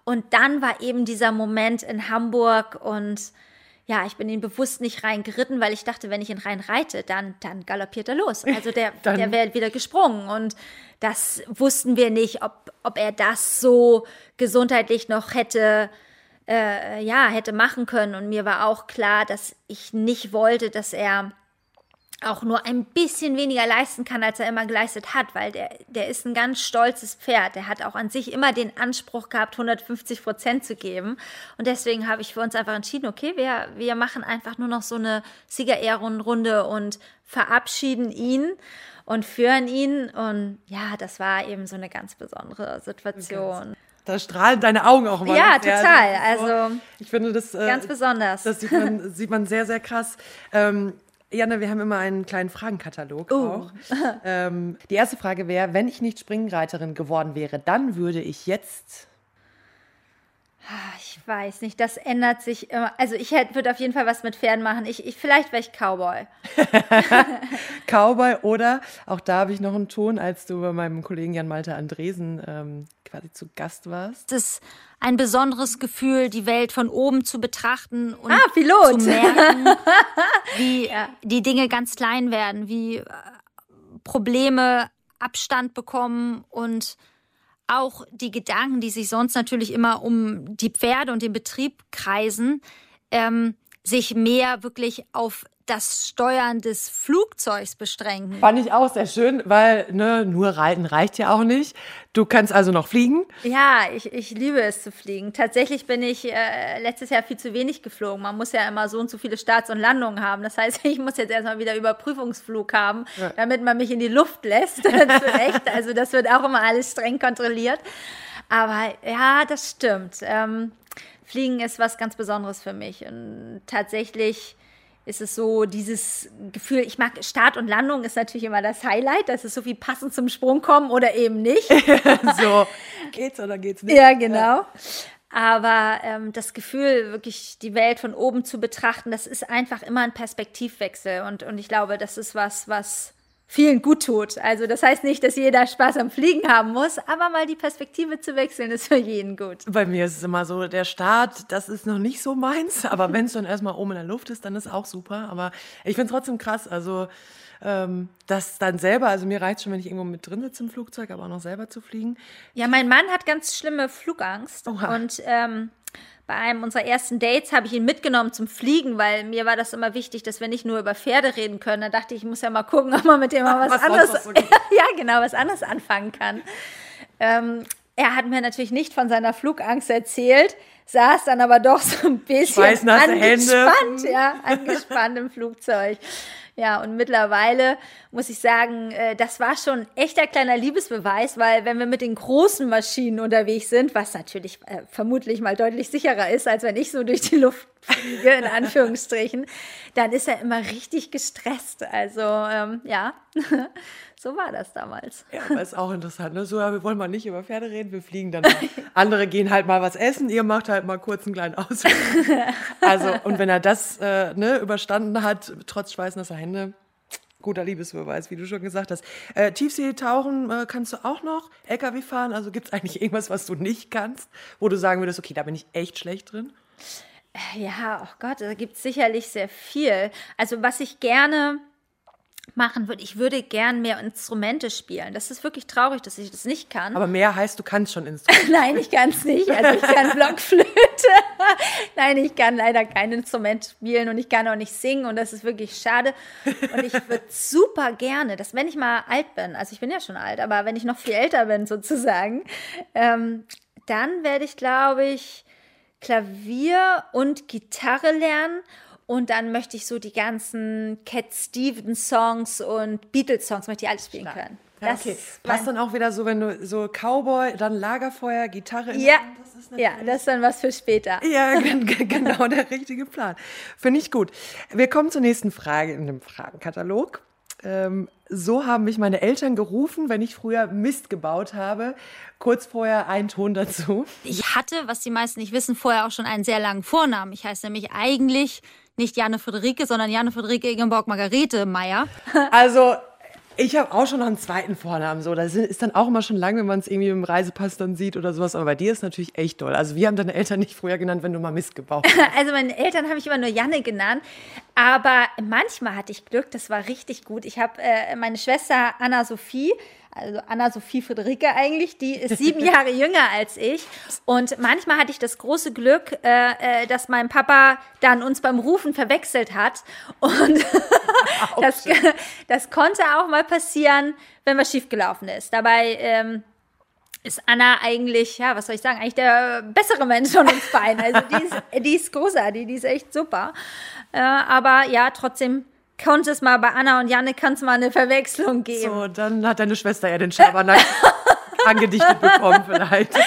Und dann war eben dieser Moment in Hamburg und ja, ich bin ihn bewusst nicht reingeritten, weil ich dachte, wenn ich ihn rein reite, dann, dann galoppiert er los. *laughs* Also der, der wäre wieder gesprungen. Und das wussten wir nicht, ob, ob er das so gesundheitlich noch hätte, äh, ja, hätte machen können. Und mir war auch klar, dass ich nicht wollte, dass er auch nur ein bisschen weniger leisten kann, als er immer geleistet hat, weil der, der ist ein ganz stolzes Pferd. Der hat auch an sich immer den Anspruch gehabt, 150 Prozent zu geben. Und deswegen habe ich für uns einfach entschieden, okay, wir, wir machen einfach nur noch so eine Siegerehrenrunde und verabschieden ihn und führen ihn. Und ja, das war eben so eine ganz besondere Situation. Da strahlen deine Augen auch mal. Ja, total. Also ich finde das äh, ganz besonders. Das sieht man, *laughs* sieht man sehr, sehr krass. Ähm, Janne, wir haben immer einen kleinen Fragenkatalog Oh. auch. Ähm, die erste Frage wäre, wenn ich nicht Springreiterin geworden wäre, dann würde ich jetzt. Ich weiß nicht, das ändert sich immer. Also ich würde auf jeden Fall was mit Pferden machen. Ich, ich, vielleicht wäre ich Cowboy. *laughs* Cowboy oder auch da habe ich noch einen Ton, als du bei meinem Kollegen Jan Malte Andresen ähm, quasi zu Gast warst. Es ist ein besonderes Gefühl, die Welt von oben zu betrachten und Ah, Pilot. zu merken, *laughs* wie die Dinge ganz klein werden, wie äh, Probleme Abstand bekommen und auch die Gedanken, die sich sonst natürlich immer um die Pferde und den Betrieb kreisen, ähm, sich mehr wirklich auf das Steuern des Flugzeugs beschränken. Fand ich auch sehr schön, weil ne, nur reiten reicht ja auch nicht. Du kannst also noch fliegen. Ja, ich, ich liebe es zu fliegen. Tatsächlich bin ich äh, letztes Jahr viel zu wenig geflogen. Man muss ja immer so und so viele Starts und Landungen haben. Das heißt, *laughs* ich muss jetzt erstmal wieder Überprüfungsflug haben, damit man mich in die Luft lässt. *laughs* Zurecht. Also das wird auch immer alles streng kontrolliert. Aber ja, das stimmt. Ähm, Fliegen ist was ganz Besonderes für mich. Und tatsächlich ist es so dieses Gefühl, ich mag Start und Landung ist natürlich immer das Highlight, dass es so wie passend zum Sprung kommen oder eben nicht. *laughs* So, geht's oder geht's nicht? Ja, genau. Aber ähm, das Gefühl, wirklich die Welt von oben zu betrachten, das ist einfach immer ein Perspektivwechsel. Und, und ich glaube, das ist was, was vielen gut tut. Also das heißt nicht, dass jeder Spaß am Fliegen haben muss, aber mal die Perspektive zu wechseln, ist für jeden gut. Bei mir ist es immer so, der Start, das ist noch nicht so meins, aber wenn es dann erstmal oben in der Luft ist, dann ist auch super. Aber ich finde es trotzdem krass, also ähm, das dann selber, also mir reicht schon, wenn ich irgendwo mit drin sitze im Flugzeug, aber auch noch selber zu fliegen. Ja, mein Mann hat ganz schlimme Flugangst. Oha. Und ähm, bei einem unserer ersten Dates habe ich ihn mitgenommen zum Fliegen, weil mir war das immer wichtig, dass wir nicht nur über Pferde reden können. Da dachte ich, ich muss ja mal gucken, ob man mit dem mal was, Was anderes, so *laughs* ja genau, was anderes anfangen kann. Ähm, er hat mir natürlich nicht von seiner Flugangst erzählt, saß dann aber doch so ein bisschen Schweißnasse Hände. angespannt, ja, angespannt im Flugzeug. Ja, und mittlerweile muss ich sagen, äh, das war schon echter kleiner Liebesbeweis, weil wenn wir mit den großen Maschinen unterwegs sind, was natürlich äh, vermutlich mal deutlich sicherer ist, als wenn ich so durch die Luft fliege, in *laughs* Anführungsstrichen, dann ist er immer richtig gestresst. Also ähm, ja, *laughs* so war das damals. Ja, aber ist auch interessant. Ne? So, ja, wir wollen mal nicht über Pferde reden, wir fliegen dann mal. *laughs* Andere gehen halt mal was essen, ihr macht halt mal kurz einen kleinen Ausflug. Also, und wenn er das äh, ne, überstanden hat, trotz schweißnasser Hände, guter Liebesbeweis, wie du schon gesagt hast. Äh, Tiefseetauchen äh, kannst du auch noch, LKW fahren, also gibt es eigentlich irgendwas, was du nicht kannst, wo du sagen würdest, okay, da bin ich echt schlecht drin? Ja, oh Gott, da gibt es sicherlich sehr viel. Also was ich gerne machen würde, ich würde gern mehr Instrumente spielen. Das ist wirklich traurig, dass ich das nicht kann. Aber mehr heißt, du kannst schon Instrumente. *laughs* Nein, ich kann es nicht. Also ich kann *laughs* Blockflöte. *laughs* Nein, ich kann leider kein Instrument spielen und ich kann auch nicht singen und das ist wirklich schade. Und ich würde super gerne, dass wenn ich mal alt bin, also ich bin ja schon alt, aber wenn ich noch viel älter bin sozusagen, ähm, dann werde ich, glaube ich, Klavier und Gitarre lernen und dann möchte ich so die ganzen Cat Stevens Songs und Beatles Songs möchte ich alles spielen Stark. können. Ja, okay. Passt dann auch wieder so, wenn du so Cowboy, dann Lagerfeuer, Gitarre. in Ja, das ist ja, das ist dann was für später. *laughs* Ja, gen- gen- genau der richtige Plan. Finde ich gut. Wir kommen zur nächsten Frage in dem Fragenkatalog. Ähm, so haben mich meine Eltern gerufen, wenn ich früher Mist gebaut habe. Kurz vorher ein Ton dazu. Ich hatte, was die meisten nicht wissen, vorher auch schon einen sehr langen Vornamen. Ich heiße nämlich eigentlich nicht Janne Friederike, sondern Janne Friederike Ingeborg Margarete Meyer. *laughs* Also, ich habe auch schon noch einen zweiten Vornamen. So, das ist dann auch immer schon lang, wenn man es irgendwie im Reisepass dann sieht oder sowas. Aber bei dir ist natürlich echt toll. Also, wir haben deine Eltern nicht früher genannt, wenn du mal Mist gebaut hast. *laughs* Also meine Eltern haben mich immer nur Janne genannt, aber manchmal hatte ich Glück, das war richtig gut. Ich habe äh, meine Schwester Anna Sophie, also Anna Sophie Friederike eigentlich, die ist sieben *laughs* Jahre jünger als ich und manchmal hatte ich das große Glück, äh, äh, dass mein Papa dann uns beim Rufen verwechselt hat und *laughs* das, das konnte auch mal passieren, wenn was schiefgelaufen ist. Dabei ähm, ist Anna eigentlich, ja, was soll ich sagen, eigentlich der bessere Mensch von uns beiden. Also die ist, die ist großartig, die ist echt super. Äh, aber ja, trotzdem konnte es mal bei Anna und Janne kann es mal eine Verwechslung geben. So, dann hat deine Schwester ja den Schabernack *laughs* angedichtet bekommen vielleicht. *laughs*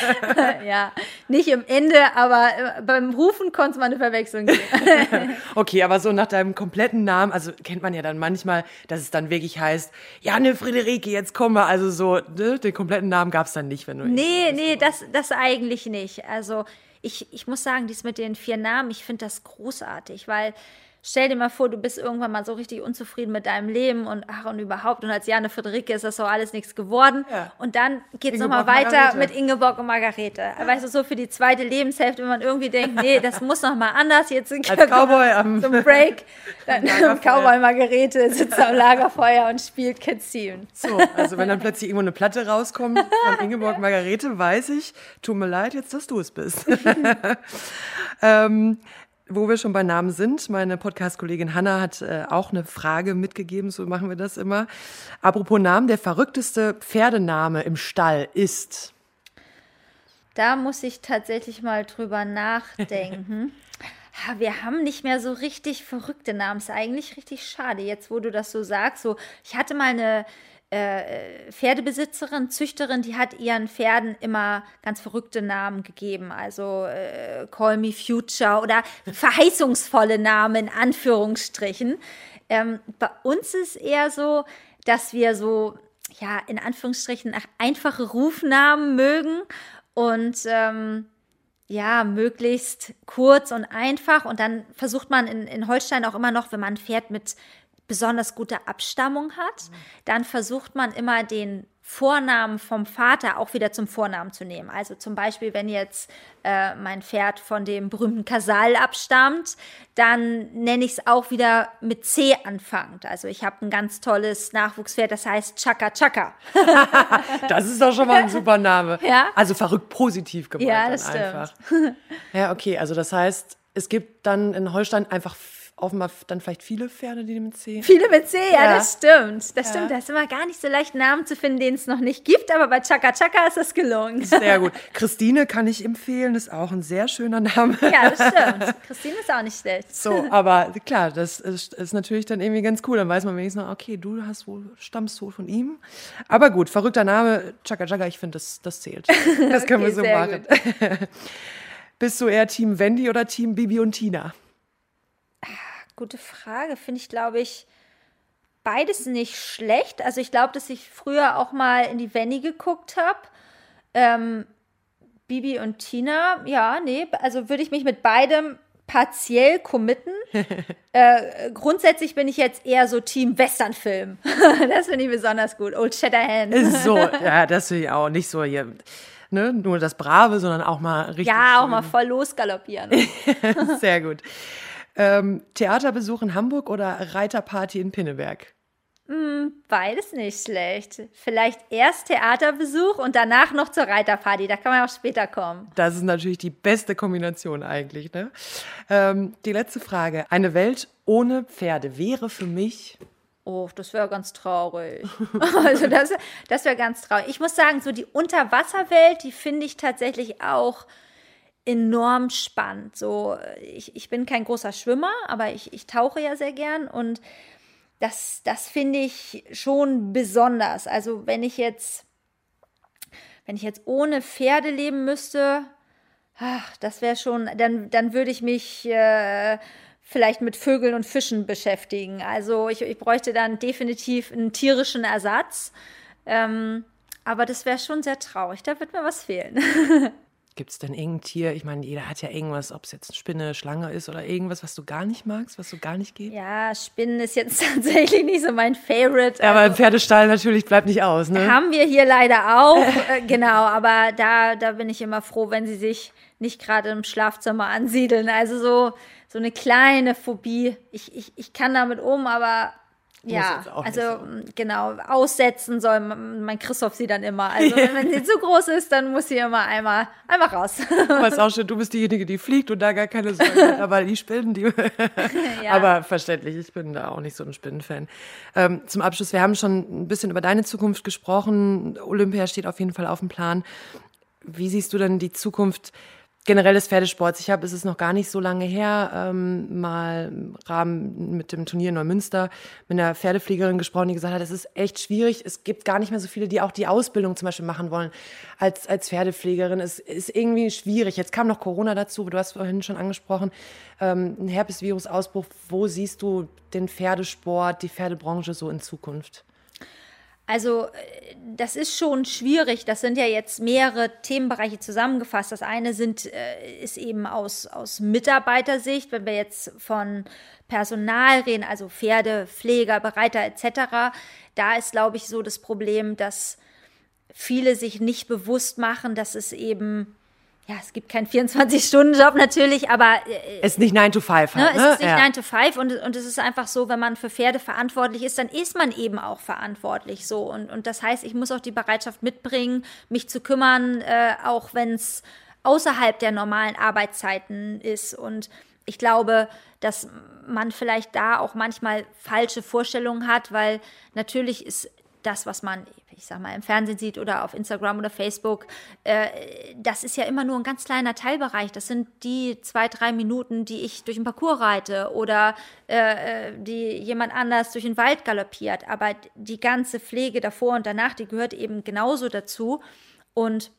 Ja, nicht im Ende, aber äh, beim Rufen konnte es mal eine Verwechslung geben. *laughs* Okay, aber so nach deinem kompletten Namen, also kennt man ja dann manchmal, dass es dann wirklich heißt, Janne Friederike, jetzt kommen wir. Also so, ne, den kompletten Namen gab es dann nicht, wenn du. Nee, nee, das, das eigentlich nicht. Also ich, ich muss sagen, dies mit den vier Namen, ich finde das großartig, weil stell dir mal vor, du bist irgendwann mal so richtig unzufrieden mit deinem Leben und ach und überhaupt und als Jane Friederike ist das so alles nichts geworden. Ja. Und dann geht's noch Ingeborg mal weiter Margarete. mit Ingeborg und Margarete. Weißt du, so für die zweite Lebenshälfte, wenn man irgendwie denkt, nee, das muss noch mal anders, jetzt Als Cowboy am zum Break, dann. *laughs* Cowboy Margarete sitzt am Lagerfeuer und spielt Cat Stevens. So, also wenn dann plötzlich irgendwo eine Platte rauskommt von Ingeborg Margarete, weiß ich, tut mir leid jetzt, dass du es bist. *laughs* ähm, wo wir schon bei Namen sind, meine Podcast-Kollegin Hanna hat äh, auch eine Frage mitgegeben, so machen wir das immer. Apropos Namen, der verrückteste Pferdename im Stall ist. Da muss ich tatsächlich mal drüber nachdenken. *laughs* Wir haben nicht mehr so richtig verrückte Namen. Ist eigentlich richtig schade, jetzt wo du das so sagst. So, ich hatte mal eine äh, Pferdebesitzerin, Züchterin, die hat ihren Pferden immer ganz verrückte Namen gegeben. Also äh, Call Me Future oder verheißungsvolle Namen in Anführungsstrichen. Ähm, bei uns ist eher so, dass wir so, ja, in Anführungsstrichen einfache Rufnamen mögen und ähm, ja, möglichst kurz und einfach. Und dann versucht man in, in Holstein auch immer noch, wenn man ein Pferd mit besonders guter Abstammung hat, dann versucht man immer den Vornamen vom Vater auch wieder zum Vornamen zu nehmen. Also zum Beispiel, wenn jetzt äh, mein Pferd von dem berühmten Kasal abstammt, dann nenne ich es auch wieder mit C anfangend. Also ich habe ein ganz tolles Nachwuchspferd, das heißt Chaka Chaka. *laughs* Das ist doch schon mal ein super Name. Ja. Also verrückt positiv gemeint Ja, das stimmt. einfach. Ja, okay, also das heißt, es gibt dann in Holstein einfach offenbar dann vielleicht viele Pferde, die mit C. Viele mit C, ja, Ja. das stimmt. Das Ja. stimmt. Da ist immer gar nicht so leicht, Namen zu finden, den es noch nicht gibt, aber bei Chaka Chaka ist das gelungen. Sehr gut. *laughs* Christine kann ich empfehlen, ist auch ein sehr schöner Name. Ja, das *laughs* stimmt. Christine ist auch nicht schlecht. So, aber klar, das ist, ist natürlich dann irgendwie ganz cool. Dann weiß man wenigstens noch, okay, du hast wohl, stammst wohl von ihm. Aber gut, verrückter Name, Chaka Chaka, ich finde, das, das zählt. Das können Okay, wir so machen. *laughs* Bist du eher Team Wendy oder Team Bibi und Tina? Gute Frage. Finde ich, glaube ich, beides nicht schlecht. Also ich glaube, dass ich früher auch mal in die Wenny geguckt habe. Ähm, Bibi und Tina, ja, nee, also würde ich mich mit beidem partiell committen. *laughs* äh, grundsätzlich bin ich jetzt eher so Team Westernfilm. *laughs* das finde ich besonders gut. Old Shatterhand. So, ja, das will ich auch nicht so hier, ne, nur das Brave, sondern auch mal richtig. Ja, auch schön. mal voll losgaloppieren. *laughs* Sehr gut. Ähm, Theaterbesuch in Hamburg oder Reiterparty in Pinneberg? Beides nicht schlecht. Vielleicht erst Theaterbesuch und danach noch zur Reiterparty. Da kann man auch später kommen. Das ist natürlich die beste Kombination eigentlich. Ne? Ähm, die letzte Frage. Eine Welt ohne Pferde wäre für mich. Oh, das wäre ganz traurig. *laughs* also das, das wäre ganz traurig. Ich muss sagen, so die Unterwasserwelt, die finde ich tatsächlich auch enorm spannend. So, ich, ich bin kein großer Schwimmer, aber ich, ich tauche ja sehr gern und das, das finde ich schon besonders. Also wenn ich jetzt, wenn ich jetzt ohne Pferde leben müsste, ach, das wäre schon, dann, dann würde ich mich äh, vielleicht mit Vögeln und Fischen beschäftigen. Also ich, ich bräuchte dann definitiv einen tierischen Ersatz. Ähm, aber das wäre schon sehr traurig. Da wird mir was fehlen. *laughs* Gibt es denn irgendein Tier? Ich meine, jeder hat ja irgendwas, ob es jetzt eine Spinne, Schlange ist oder irgendwas, was du gar nicht magst, was so gar nicht geht. Ja, Spinnen ist jetzt *laughs* tatsächlich nicht so mein Favorite. Ja, aber Also- im Pferdestall natürlich bleibt nicht aus, ne? Haben wir hier leider auch, *laughs* äh, genau, aber da, da bin ich immer froh, wenn sie sich nicht gerade im Schlafzimmer ansiedeln. Also so, so eine kleine Phobie. Ich, ich, ich kann damit um, aber ja, also so. m, genau, aussetzen soll mein Christoph sie dann immer. Also *laughs* wenn, wenn sie zu groß ist, dann muss sie immer einmal, einmal raus. Weiß auch schon, du bist diejenige, die fliegt und da gar keine Sorge hat, aber die Spinnen, die. *laughs* Aber verständlich, ich bin da auch nicht so ein Spinnenfan. Ähm, zum Abschluss, wir haben schon ein bisschen über deine Zukunft gesprochen. Olympia steht auf jeden Fall auf dem Plan. Wie siehst du denn die Zukunft generell des Pferdesports? Ich habe, es ist noch gar nicht so lange her, ähm, mal im Rahmen mit dem Turnier in Neumünster mit einer Pferdefliegerin gesprochen, die gesagt hat, es ist echt schwierig. Es gibt gar nicht mehr so viele, die auch die Ausbildung zum Beispiel machen wollen als, als Pferdepflegerin. Es ist irgendwie schwierig. Jetzt kam noch Corona dazu, du hast vorhin schon angesprochen, ähm, ein Herpesvirus-Ausbruch. Wo siehst du den Pferdesport, die Pferdebranche so in Zukunft? Also, äh, das ist schon schwierig. Das sind ja jetzt mehrere Themenbereiche zusammengefasst. Das eine sind, äh, ist eben aus, aus Mitarbeitersicht, wenn wir jetzt von Personal reden, also Pferde, Pfleger, Bereiter etc. Da ist, glaube ich, so das Problem, dass viele sich nicht bewusst machen, dass es eben, ja, es gibt keinen 24-Stunden-Job natürlich, aber äh, Es ist nicht 9 to 5 Ne, halt, es ne? ist nicht Ja. 9 to 5 und, und es ist einfach so, wenn man für Pferde verantwortlich ist, dann ist man eben auch verantwortlich so. Und, und das heißt, ich muss auch die Bereitschaft mitbringen, mich zu kümmern, äh, auch wenn es außerhalb der normalen Arbeitszeiten ist. Und ich glaube, dass man vielleicht da auch manchmal falsche Vorstellungen hat, weil natürlich ist das, was man, ich sag mal, im Fernsehen sieht oder auf Instagram oder Facebook, äh, das ist ja immer nur ein ganz kleiner Teilbereich. Das sind die zwei, drei Minuten, die ich durch den Parcours reite oder äh, die jemand anders durch den Wald galoppiert. Aber die ganze Pflege davor und danach, die gehört eben genauso dazu. Und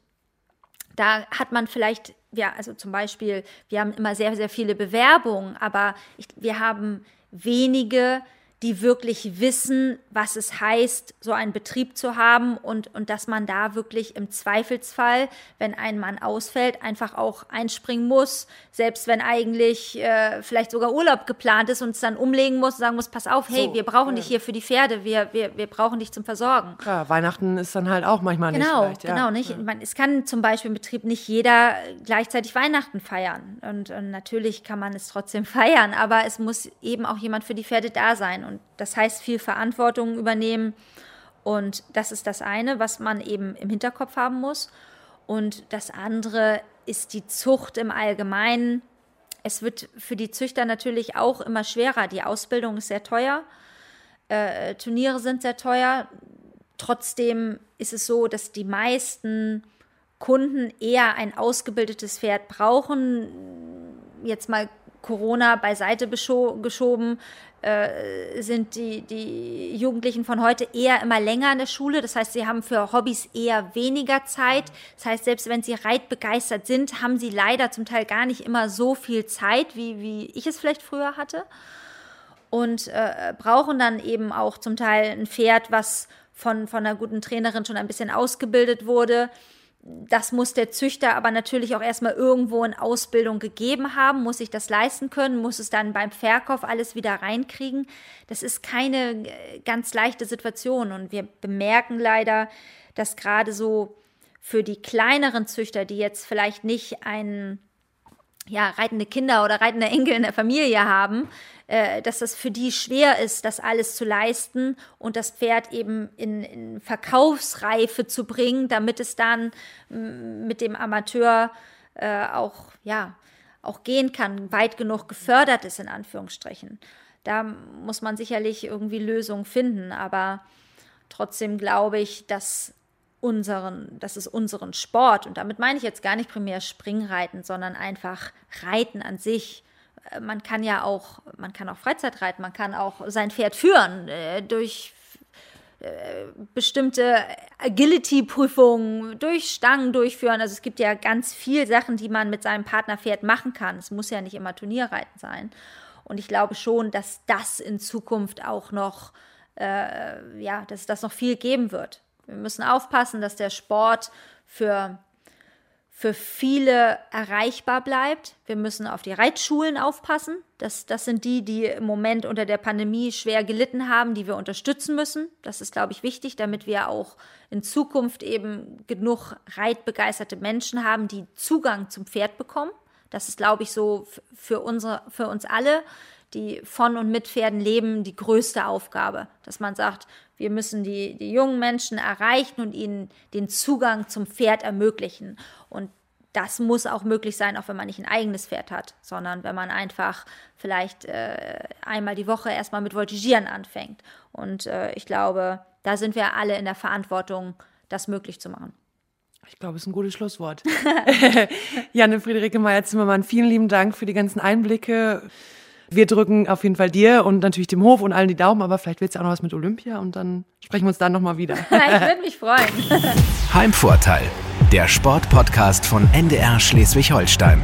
da hat man vielleicht, ja, also zum Beispiel, wir haben immer sehr, sehr viele Bewerbungen, aber ich, wir haben wenige, die wirklich wissen, was es heißt, so einen Betrieb zu haben und, und dass man da wirklich im Zweifelsfall, wenn ein Mann ausfällt, einfach auch einspringen muss, selbst wenn eigentlich äh, vielleicht sogar Urlaub geplant ist und es dann umlegen muss und sagen muss, pass auf, hey, So, wir brauchen dich hier für die Pferde, wir, wir, wir brauchen dich zum Versorgen. Ja, Weihnachten ist dann halt auch manchmal nicht Genau. Ja. genau, nicht. Man, es kann zum Beispiel im Betrieb nicht jeder gleichzeitig Weihnachten feiern. Und, und natürlich kann man es trotzdem *laughs* feiern, aber es muss eben auch jemand für die Pferde da sein. Und das heißt, viel Verantwortung übernehmen. Und das ist das eine, was man eben im Hinterkopf haben muss. Und das andere ist die Zucht im Allgemeinen. es wird für die Züchter natürlich auch immer schwerer. Die Ausbildung ist sehr teuer, äh, Turniere sind sehr teuer. Trotzdem ist es so, dass die meisten Kunden eher ein ausgebildetes Pferd brauchen. Jetzt mal Corona beiseite geschoben, äh, sind die, die Jugendlichen von heute eher immer länger in der Schule. Das heißt, sie haben für Hobbys eher weniger Zeit. Das heißt, selbst wenn sie reitbegeistert sind, haben sie leider zum Teil gar nicht immer so viel Zeit, wie, wie ich es vielleicht früher hatte. Und äh, brauchen dann eben auch zum Teil ein Pferd, was von, von einer guten Trainerin schon ein bisschen ausgebildet wurde das muss der Züchter aber natürlich auch erstmal irgendwo in Ausbildung gegeben haben, muss sich das leisten können, muss es dann beim Verkauf alles wieder reinkriegen. Das ist keine äh, ganz leichte Situation. Und wir bemerken leider, dass gerade so für die kleineren Züchter, die jetzt vielleicht nicht einen ja, reitende Kinder oder reitende Enkel in der Familie haben, äh, dass das für die schwer ist, das alles zu leisten und das Pferd eben in, in Verkaufsreife zu bringen, damit es dann mit dem Amateur äh, auch, ja, auch gehen kann, weit genug gefördert ist, in Anführungsstrichen. Da muss man sicherlich irgendwie Lösungen finden, aber trotzdem glaube ich, dass unseren, dass es unseren Sport, und damit meine ich jetzt gar nicht primär Springreiten, sondern einfach Reiten an sich. Äh, man kann ja auch, man kann auch Freizeit reiten, man kann auch sein Pferd führen äh, durch äh, bestimmte Agility-Prüfungen, durch Stangen durchführen. Also es gibt ja ganz viele Sachen, die man mit seinem Partnerpferd machen kann. Es muss ja nicht immer Turnierreiten sein. Und ich glaube schon, dass das in Zukunft auch noch, äh, ja, dass das noch viel geben wird. Wir müssen aufpassen, dass der Sport für, für viele erreichbar bleibt. Wir müssen auf die Reitschulen aufpassen. Das, das sind die, die im Moment unter der Pandemie schwer gelitten haben, die wir unterstützen müssen. Das ist, glaube ich, wichtig, damit wir auch in Zukunft eben genug reitbegeisterte Menschen haben, die Zugang zum Pferd bekommen. Das ist, glaube ich, so für, unsere, für uns alle, die von und mit Pferden leben, die größte Aufgabe. Dass man sagt, wir müssen die, die jungen Menschen erreichen und ihnen den Zugang zum Pferd ermöglichen. Und das muss auch möglich sein, auch wenn man nicht ein eigenes Pferd hat, sondern wenn man einfach vielleicht äh, einmal die Woche erstmal mit Voltigieren anfängt. Und äh, ich glaube, da sind wir alle in der Verantwortung, das möglich zu machen. Ich glaube, es ist ein gutes Schlusswort. *laughs* Janne Friederike Meyer-Zimmermann, vielen lieben Dank für die ganzen Einblicke. Wir drücken auf jeden Fall dir und natürlich dem Hof und allen die Daumen, aber vielleicht wird es ja auch noch was mit Olympia und dann sprechen wir uns dann nochmal wieder. ich würde mich freuen. Heimvorteil, der Sportpodcast von NDR Schleswig-Holstein.